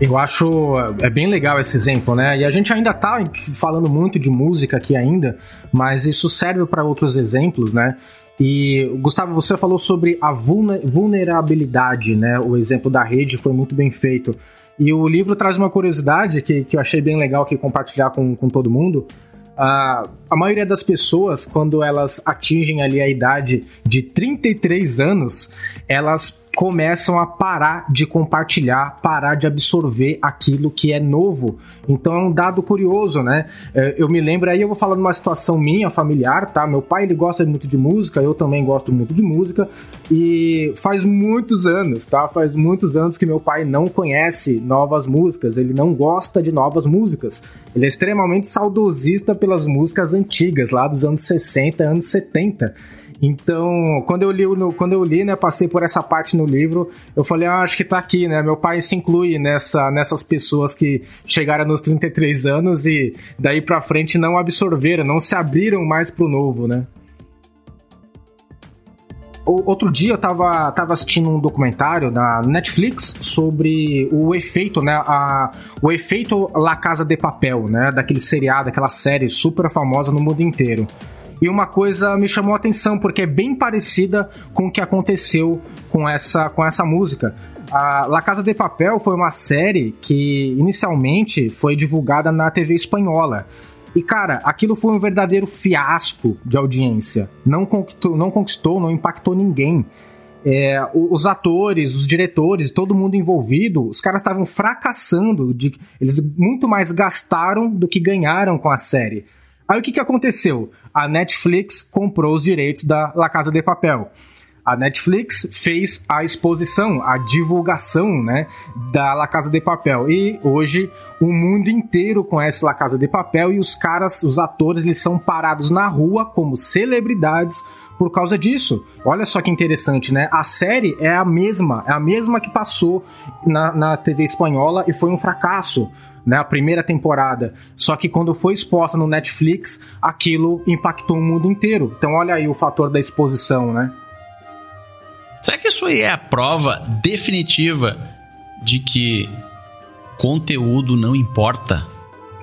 Eu acho é bem legal esse exemplo, né? E a gente ainda tá falando muito de música aqui ainda, mas isso serve para outros exemplos, né? E Gustavo, você falou sobre a vulnerabilidade, né? O exemplo da rede foi muito bem feito. E o livro traz uma curiosidade que, que eu achei bem legal aqui compartilhar com, com todo mundo. Uh, a maioria das pessoas, quando elas atingem ali a idade de 33 anos, elas começam a parar de compartilhar, parar de absorver aquilo que é novo. Então é um dado curioso, né? É, eu me lembro aí, eu vou falar de uma situação minha, familiar, tá? Meu pai, ele gosta muito de música, eu também gosto muito de música, e faz muitos anos, tá? Faz muitos anos que meu pai não conhece novas músicas, ele não gosta de novas músicas. Ele é extremamente saudosista pelas músicas antigas, lá dos anos 60, anos 70. Então, quando eu li, quando eu li, né, passei por essa parte no livro, eu falei, ah, acho que tá aqui, né? Meu pai se inclui nessa, nessas pessoas que chegaram nos 33 anos e daí pra frente não absorveram, não se abriram mais pro novo, né? Outro dia eu tava, tava assistindo um documentário na Netflix sobre o efeito, né? A, o efeito La Casa de Papel, né? Daquele seriado, aquela série super famosa no mundo inteiro. E uma coisa me chamou a atenção, porque é bem parecida com o que aconteceu com essa, com essa música. A La Casa de Papel foi uma série que inicialmente foi divulgada na TV espanhola. E, cara, aquilo foi um verdadeiro fiasco de audiência. Não conquistou, não, conquistou, não impactou ninguém. É, os atores, os diretores, todo mundo envolvido, os caras estavam fracassando. De, eles muito mais gastaram do que ganharam com a série. Aí o que, que aconteceu? A Netflix comprou os direitos da La Casa de Papel. A Netflix fez a exposição, a divulgação, né, da La Casa de Papel. E hoje o mundo inteiro conhece La Casa de Papel e os caras, os atores, eles são parados na rua como celebridades por causa disso. Olha só que interessante, né? A série é a mesma, é a mesma que passou na, na TV espanhola e foi um fracasso né, a primeira temporada. Só que quando foi exposta no Netflix, aquilo impactou o mundo inteiro. Então olha aí o fator da exposição, né? Será que isso aí é a prova definitiva de que conteúdo não importa?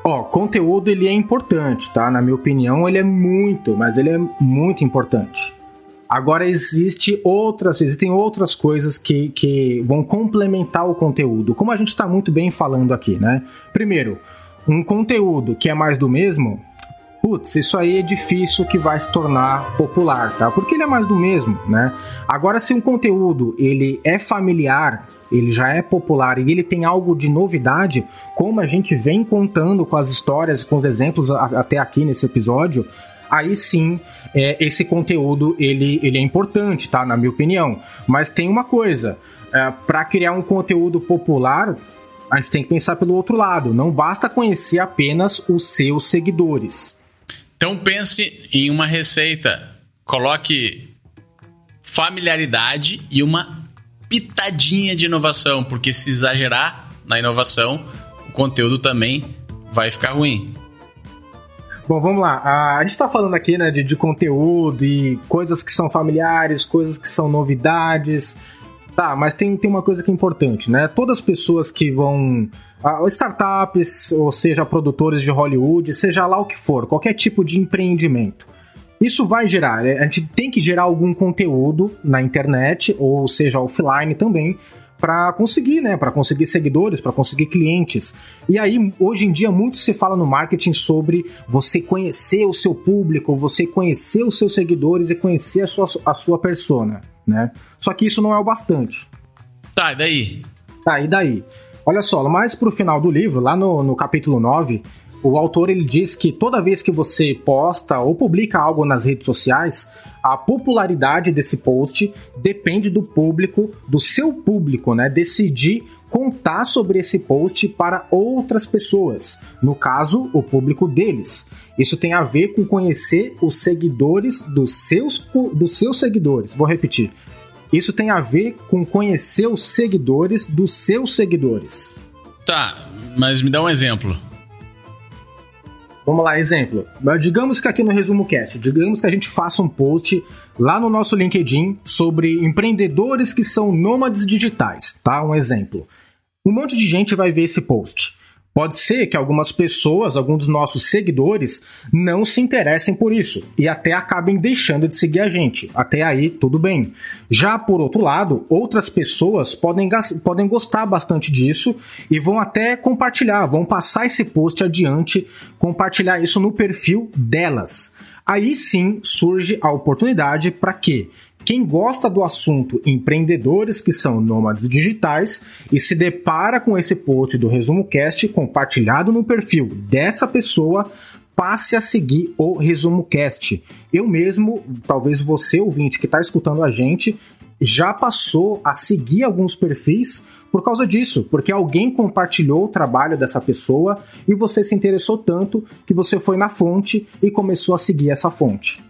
Ó, conteúdo ele é importante, tá? Na minha opinião, ele é muito, mas ele é muito importante. Agora existe outras, existem outras coisas que, que vão complementar o conteúdo, como a gente está muito bem falando aqui, né? Primeiro, um conteúdo que é mais do mesmo, putz, isso aí é difícil que vai se tornar popular, tá? Porque ele é mais do mesmo, né? Agora, se um conteúdo ele é familiar, ele já é popular e ele tem algo de novidade, como a gente vem contando com as histórias, com os exemplos até aqui nesse episódio, aí sim é, esse conteúdo ele, ele é importante, tá? Na minha opinião. Mas tem uma coisa, é, para criar um conteúdo popular, a gente tem que pensar pelo outro lado. Não basta conhecer apenas os seus seguidores. Então pense em uma receita. Coloque familiaridade e uma pitadinha de inovação, porque se exagerar na inovação, o conteúdo também vai ficar ruim. Bom, vamos lá. A gente está falando aqui né, de, de conteúdo e coisas que são familiares, coisas que são novidades. Tá, mas tem, tem uma coisa que é importante, né? Todas as pessoas que vão. Startups, ou seja, produtores de Hollywood, seja lá o que for, qualquer tipo de empreendimento. Isso vai gerar, né? a gente tem que gerar algum conteúdo na internet, ou seja, offline também, para conseguir, né, para conseguir seguidores, para conseguir clientes. E aí, hoje em dia, muito se fala no marketing sobre você conhecer o seu público, você conhecer os seus seguidores e conhecer a sua, a sua persona, né? Só que isso não é o bastante. Tá, e daí? Tá, e daí? Olha só, mais pro final do livro, lá no, no capítulo 9, o autor ele diz que toda vez que você posta ou publica algo nas redes sociais, a popularidade desse post depende do público, do seu público, né? Decidir contar sobre esse post para outras pessoas, no caso, o público deles. Isso tem a ver com conhecer os seguidores dos seus, dos seus seguidores. Vou repetir. Isso tem a ver com conhecer os seguidores dos seus seguidores. Tá, mas me dá um exemplo. Vamos lá, exemplo. Digamos que aqui no Resumo Cast, digamos que a gente faça um post lá no nosso LinkedIn sobre empreendedores que são nômades digitais, tá? Um exemplo. Um monte de gente vai ver esse post. Pode ser que algumas pessoas, alguns dos nossos seguidores, não se interessem por isso e até acabem deixando de seguir a gente. Até aí, tudo bem. Já por outro lado, outras pessoas podem, podem gostar bastante disso e vão até compartilhar, vão passar esse post adiante, compartilhar isso no perfil delas. Aí sim surge a oportunidade para quê? Quem gosta do assunto empreendedores que são nômades digitais e se depara com esse post do Resumo Cast compartilhado no perfil dessa pessoa, passe a seguir o Resumo Cast. Eu mesmo, talvez você ouvinte que está escutando a gente, já passou a seguir alguns perfis por causa disso, porque alguém compartilhou o trabalho dessa pessoa e você se interessou tanto que você foi na fonte e começou a seguir essa fonte.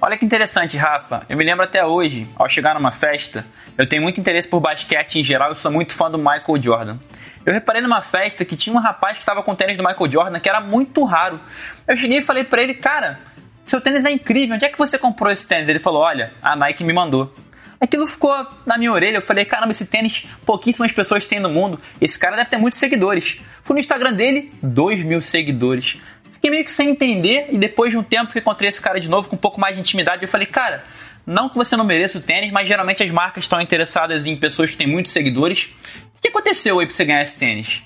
Olha que interessante, Rafa. Eu me lembro até hoje, ao chegar numa festa, eu tenho muito interesse por basquete em geral e sou muito fã do Michael Jordan. Eu reparei numa festa que tinha um rapaz que estava com tênis do Michael Jordan que era muito raro. Eu cheguei e falei para ele, cara, seu tênis é incrível, onde é que você comprou esse tênis? Ele falou, olha, a Nike me mandou. Aquilo ficou na minha orelha, eu falei, caramba, esse tênis pouquíssimas pessoas têm no mundo, esse cara deve ter muitos seguidores. Fui no Instagram dele, 2 mil seguidores. Fiquei meio que sem entender e depois de um tempo que encontrei esse cara de novo com um pouco mais de intimidade, eu falei, cara, não que você não mereça o tênis, mas geralmente as marcas estão interessadas em pessoas que têm muitos seguidores. O que aconteceu aí pra você ganhar esse tênis?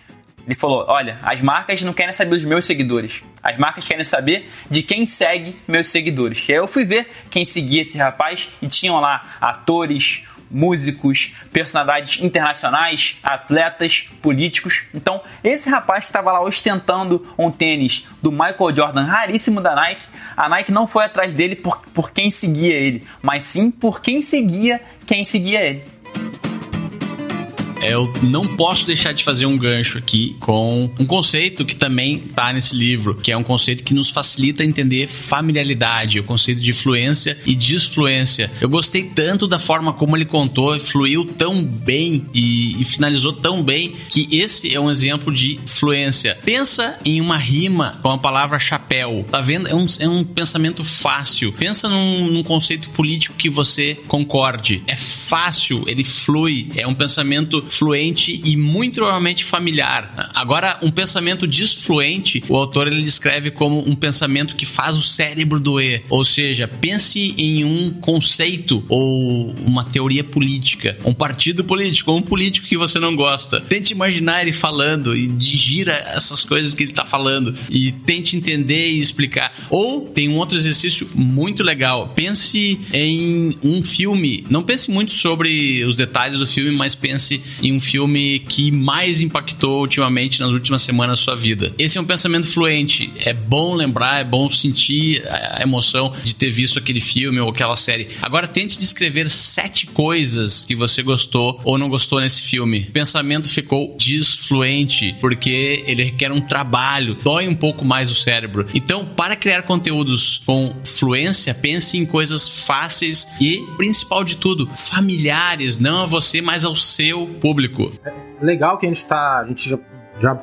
Ele falou: Olha, as marcas não querem saber dos meus seguidores. As marcas querem saber de quem segue meus seguidores. E aí eu fui ver quem seguia esse rapaz e tinham lá atores, músicos, personalidades internacionais, atletas, políticos. Então, esse rapaz que estava lá ostentando um tênis do Michael Jordan raríssimo da Nike, a Nike não foi atrás dele por, por quem seguia ele, mas sim por quem seguia quem seguia ele eu não posso deixar de fazer um gancho aqui com um conceito que também tá nesse livro, que é um conceito que nos facilita entender familiaridade, o conceito de fluência e disfluência. Eu gostei tanto da forma como ele contou, fluiu tão bem e, e finalizou tão bem que esse é um exemplo de fluência. Pensa em uma rima com a palavra chapéu. Tá vendo? É um, é um pensamento fácil. Pensa num, num conceito político que você concorde. É fácil, ele flui. É um pensamento fluente e muito provavelmente familiar. Agora, um pensamento disfluente, o autor ele descreve como um pensamento que faz o cérebro doer. Ou seja, pense em um conceito ou uma teoria política, um partido político ou um político que você não gosta. Tente imaginar ele falando e digira essas coisas que ele está falando e tente entender e explicar. Ou tem um outro exercício muito legal. Pense em um filme. Não pense muito sobre os detalhes do filme, mas pense em um filme que mais impactou ultimamente nas últimas semanas da sua vida. Esse é um pensamento fluente. É bom lembrar, é bom sentir a emoção de ter visto aquele filme ou aquela série. Agora tente descrever sete coisas que você gostou ou não gostou nesse filme. O pensamento ficou desfluente porque ele requer um trabalho, dói um pouco mais o cérebro. Então, para criar conteúdos com fluência, pense em coisas fáceis e, principal de tudo, familiares, não a você, mas ao seu público público. É legal que a gente tá. A gente já, já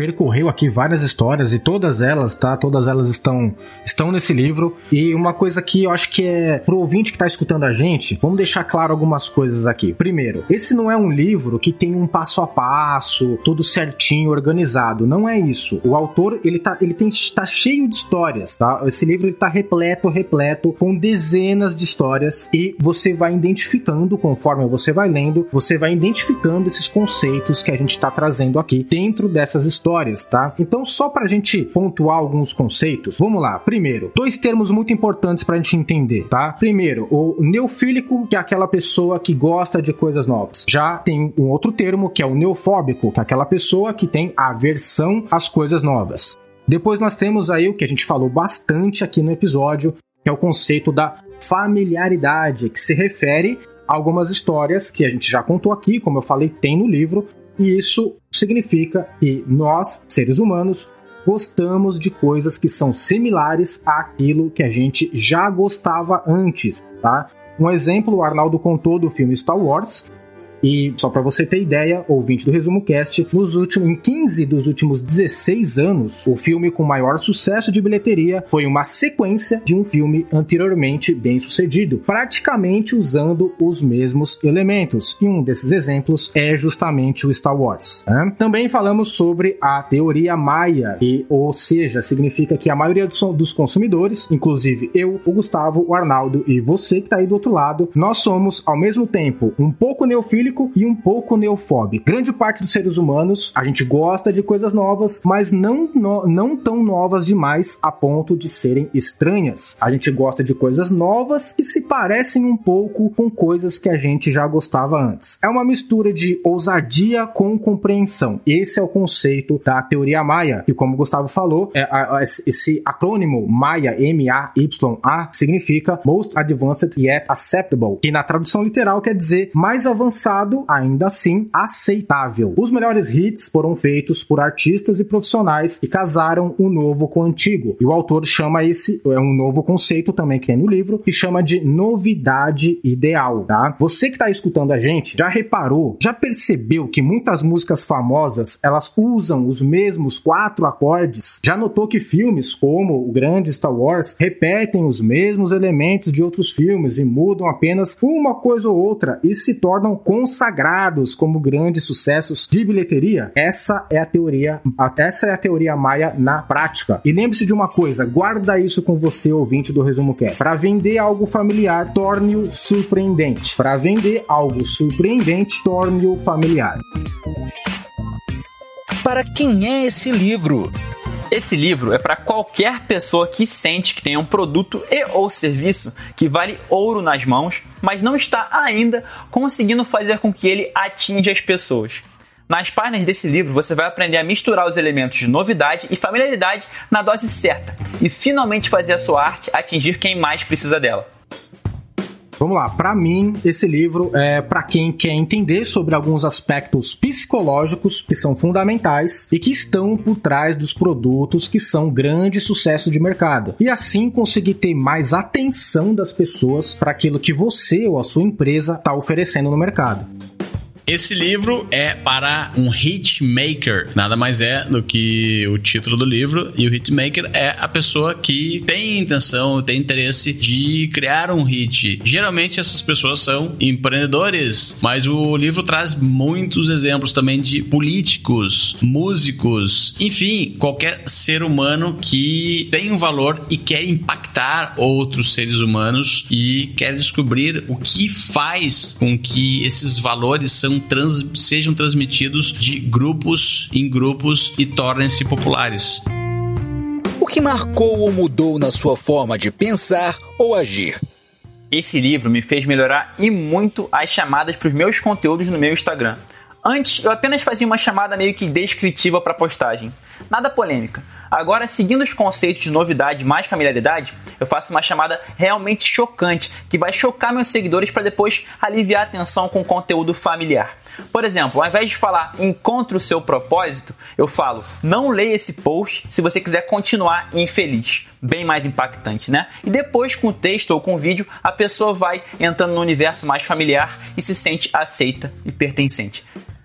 percorreu aqui várias histórias e todas elas, tá? Todas elas estão estão nesse livro. E uma coisa que eu acho que é pro ouvinte que tá escutando a gente, vamos deixar claro algumas coisas aqui. Primeiro, esse não é um livro que tem um passo a passo, tudo certinho, organizado. Não é isso. O autor, ele tá ele tem tá cheio de histórias, tá? Esse livro ele tá repleto, repleto com dezenas de histórias e você vai identificando conforme você vai lendo, você vai identificando esses conceitos que a gente está trazendo aqui dentro dessas histórias histórias, tá? Então, só para a gente pontuar alguns conceitos, vamos lá. Primeiro, dois termos muito importantes para a gente entender, tá? Primeiro, o neofílico, que é aquela pessoa que gosta de coisas novas. Já tem um outro termo, que é o neofóbico, que é aquela pessoa que tem aversão às coisas novas. Depois nós temos aí o que a gente falou bastante aqui no episódio, que é o conceito da familiaridade, que se refere a algumas histórias que a gente já contou aqui, como eu falei, tem no livro, e isso significa que nós, seres humanos, gostamos de coisas que são similares àquilo que a gente já gostava antes, tá? Um exemplo, o Arnaldo contou do filme Star Wars, E só para você ter ideia, ouvinte do Resumo Cast, nos últimos, em 15 dos últimos 16 anos, o filme com maior sucesso de bilheteria foi uma sequência de um filme anteriormente bem sucedido, praticamente usando os mesmos elementos. E um desses exemplos é justamente o Star Wars. Né? Também falamos sobre a teoria Maia, que, ou seja, significa que a maioria dos consumidores, inclusive eu, o Gustavo, o Arnaldo e você que está aí do outro lado, nós somos ao mesmo tempo um pouco neofílico e um pouco neofóbico. Grande parte dos seres humanos, a gente gosta de coisas novas, mas não, no, não tão novas demais a ponto de serem estranhas. A gente gosta de coisas novas e se parecem um pouco com coisas que a gente já gostava antes. É uma mistura de ousadia com compreensão. Esse é o conceito da teoria Maia, que como o Gustavo falou, é, esse acrônimo Maia, M-A-Y-A, significa Most Advanced Yet Acceptable, que na tradução literal quer dizer mais avançado, ainda assim aceitável. Os melhores hits foram feitos por artistas e profissionais que casaram o novo com o antigo. E o autor chama esse, é um novo conceito também que tem no livro, que chama de novidade ideal, tá? Você que está escutando a gente, já reparou, já percebeu que muitas músicas famosas, elas usam os mesmos quatro acordes? Já notou que filmes como o grande Star Wars repetem os mesmos elementos de outros filmes e mudam apenas uma coisa ou outra e se tornam consagrados como grandes sucessos de bilheteria? Essa é a teoria, essa é a teoria maia na prática. E lembre-se de uma coisa, guarda isso com você, ouvinte do Resumo Cast. Para vender algo familiar, torne-o surpreendente. Para vender algo surpreendente, torne-o familiar. Para quem é esse livro? Esse livro é para qualquer pessoa que sente que tem um produto e ou serviço que vale ouro nas mãos, mas não está ainda conseguindo fazer com que ele atinja as pessoas. Nas páginas desse livro, você vai aprender a misturar os elementos de novidade e familiaridade na dose certa e finalmente fazer a sua arte atingir quem mais precisa dela. Vamos lá, para mim esse livro é para quem quer entender sobre alguns aspectos psicológicos que são fundamentais e que estão por trás dos produtos que são grande sucesso de mercado. E assim conseguir ter mais atenção das pessoas para aquilo que você ou a sua empresa está oferecendo no mercado. Esse livro é para um hitmaker, nada mais é do que o título do livro, e o hitmaker é a pessoa que tem intenção, tem interesse de criar um hit. Geralmente essas pessoas são empreendedores, mas o livro traz muitos exemplos também de políticos, músicos, enfim, qualquer ser humano que tem um valor e quer impactar outros seres humanos e quer descobrir o que faz com que esses valores são trans, sejam transmitidos de grupos em grupos e tornem-se populares. O que marcou ou mudou na sua forma de pensar ou agir? Esse livro me fez melhorar e muito as chamadas para os meus conteúdos no meu Instagram. Antes, eu apenas fazia uma chamada meio que descritiva para postagem. Nada polêmica Agora, seguindo os conceitos de novidade mais familiaridade, eu faço uma chamada realmente chocante, que vai chocar meus seguidores para depois aliviar a atenção com conteúdo familiar. Por exemplo, ao invés de falar encontre o seu propósito, eu falo não leia esse post se você quiser continuar infeliz. Bem mais impactante, né? E depois, com o texto ou com o vídeo, a pessoa vai entrando no universo mais familiar e se sente aceita e pertencente.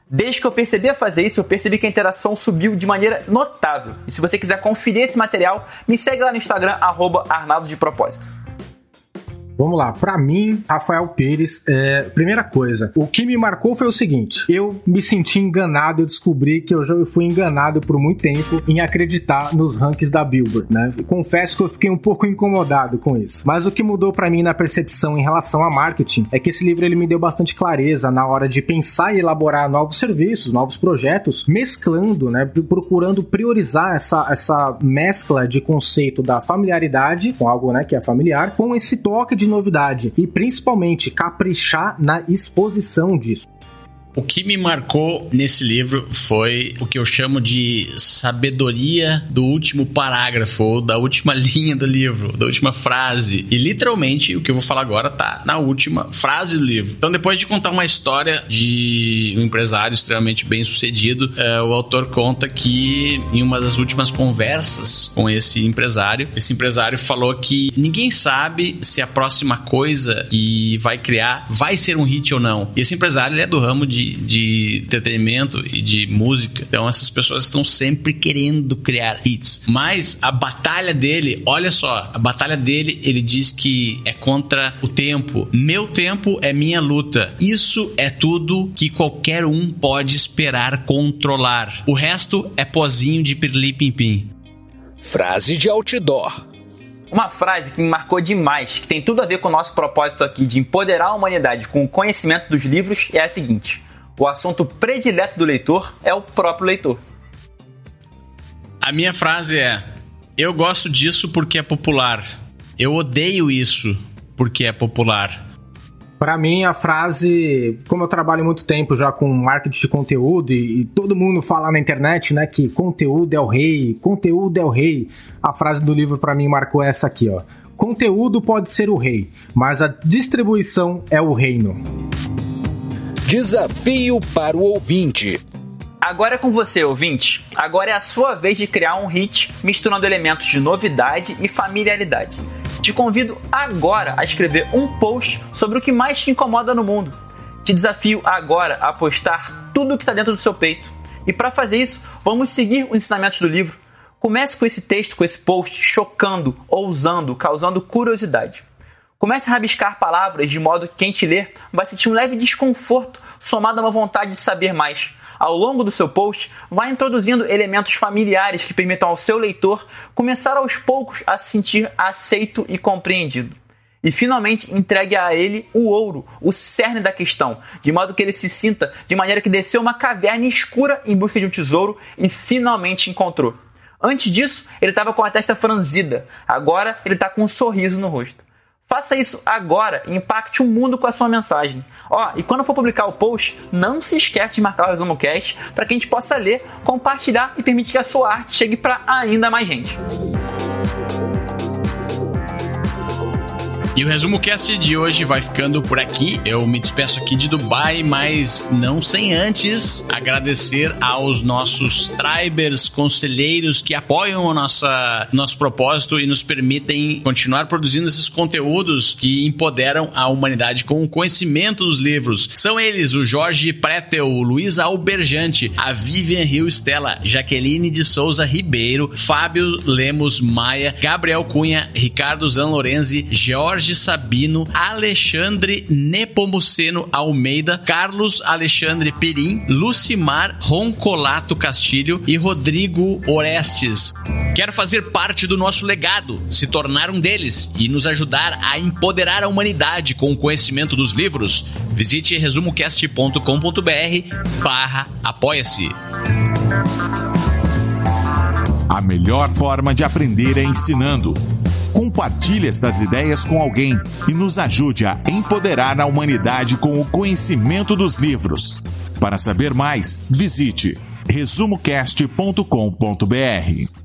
Desde que eu percebi a fazer isso, eu percebi que a interação subiu de maneira notável. E se você quiser conferir esse material, me segue lá no Instagram, arroba Arnaldo de Propósito. Vamos lá, para mim, Rafael Pires, é, primeira coisa, o que me marcou foi o seguinte: eu me senti enganado, eu descobri que eu já fui enganado por muito tempo em acreditar nos rankings da Billboard, né? Confesso que eu fiquei um pouco incomodado com isso. Mas o que mudou para mim na percepção em relação a marketing é que esse livro ele me deu bastante clareza na hora de pensar e elaborar novos serviços, novos projetos, mesclando, né, procurando priorizar essa, essa mescla de conceito da familiaridade com algo, né, que é familiar, com esse toque de de novidade e principalmente caprichar na exposição disso. O que me marcou nesse livro foi o que eu chamo de sabedoria do último parágrafo, ou da última *laughs* linha do livro, da última frase. E literalmente o que eu vou falar agora tá na última frase do livro. Então, depois de contar uma história de um empresário extremamente bem sucedido, é, o autor conta que em uma das últimas conversas com esse empresário, esse empresário falou que ninguém sabe se a próxima coisa que vai criar vai ser um hit ou não. E esse empresário é do ramo de de, entretenimento e de música. Então essas pessoas estão sempre querendo criar hits. Mas a batalha dele, olha só, a batalha dele, ele diz que é contra o tempo. Meu tempo é minha luta. Isso é tudo que qualquer um pode esperar controlar. O resto é pozinho de pirli pim pim. Frase de outdoor. Uma frase que me marcou demais, que tem tudo a ver com o nosso propósito aqui de empoderar a humanidade com o conhecimento dos livros, é a seguinte: o assunto predileto do leitor é o próprio leitor. A minha frase é: Eu gosto disso porque é popular. Eu odeio isso porque é popular. Para mim, a frase, como eu trabalho muito tempo já com marketing de conteúdo e, e, todo mundo fala na internet, né, que conteúdo é o rei, conteúdo é o rei. A frase do livro para mim marcou essa aqui, ó. Conteúdo pode ser o rei, mas a distribuição é o reino. Desafio para o ouvinte. Agora é com você, ouvinte. Agora é a sua vez de criar um hit misturando elementos de novidade e familiaridade. Te convido agora a escrever um post sobre o que mais te incomoda no mundo. Te desafio agora a postar tudo o que está dentro do seu peito. E para fazer isso, vamos seguir os ensinamentos do livro. Comece com esse texto, com esse post, chocando, ousando, causando curiosidade. Comece a rabiscar palavras de modo que quem te lê vai sentir um leve desconforto somado a uma vontade de saber mais. Ao longo do seu post, vai introduzindo elementos familiares que permitam ao seu leitor começar aos poucos a se sentir aceito e compreendido. E finalmente entregue a ele o ouro, o cerne da questão, de modo que ele se sinta de maneira que desceu uma caverna escura em busca de um tesouro e finalmente encontrou. Antes disso, ele estava com a testa franzida, agora ele está com um sorriso no rosto. Faça isso agora e impacte o mundo com a sua mensagem. Ó, e quando for publicar o post, não se esquece de marcar o Resumo Cast para que a gente possa ler, compartilhar e permitir que a sua arte chegue para ainda mais gente. E o resumo cast de hoje vai ficando por aqui. Eu me despeço aqui de Dubai, mas não sem antes agradecer aos nossos tribers, conselheiros que apoiam o nossa, nosso propósito e nos permitem continuar produzindo esses conteúdos que empoderam a humanidade com o conhecimento dos livros. São eles o Jorge Pretel, o Luiz Alberjante, a Vivian Rio Stella, Jaqueline de Souza Ribeiro, Fábio Lemos Maia, Gabriel Cunha, Ricardo Zan Lorenzi, Jorge Jorge Sabino, Alexandre Nepomuceno Almeida, Carlos Alexandre Perim, Lucimar Roncolato Castilho e Rodrigo Orestes. Quer fazer parte do nosso legado, se tornar um deles e nos ajudar a empoderar a humanidade com o conhecimento dos livros? Visite resumocast.com.br barra apoia-se. A melhor forma de aprender é ensinando. Compartilhe estas ideias com alguém e nos ajude a empoderar a humanidade com o conhecimento dos livros. Para saber mais, visite resumocast.com.br.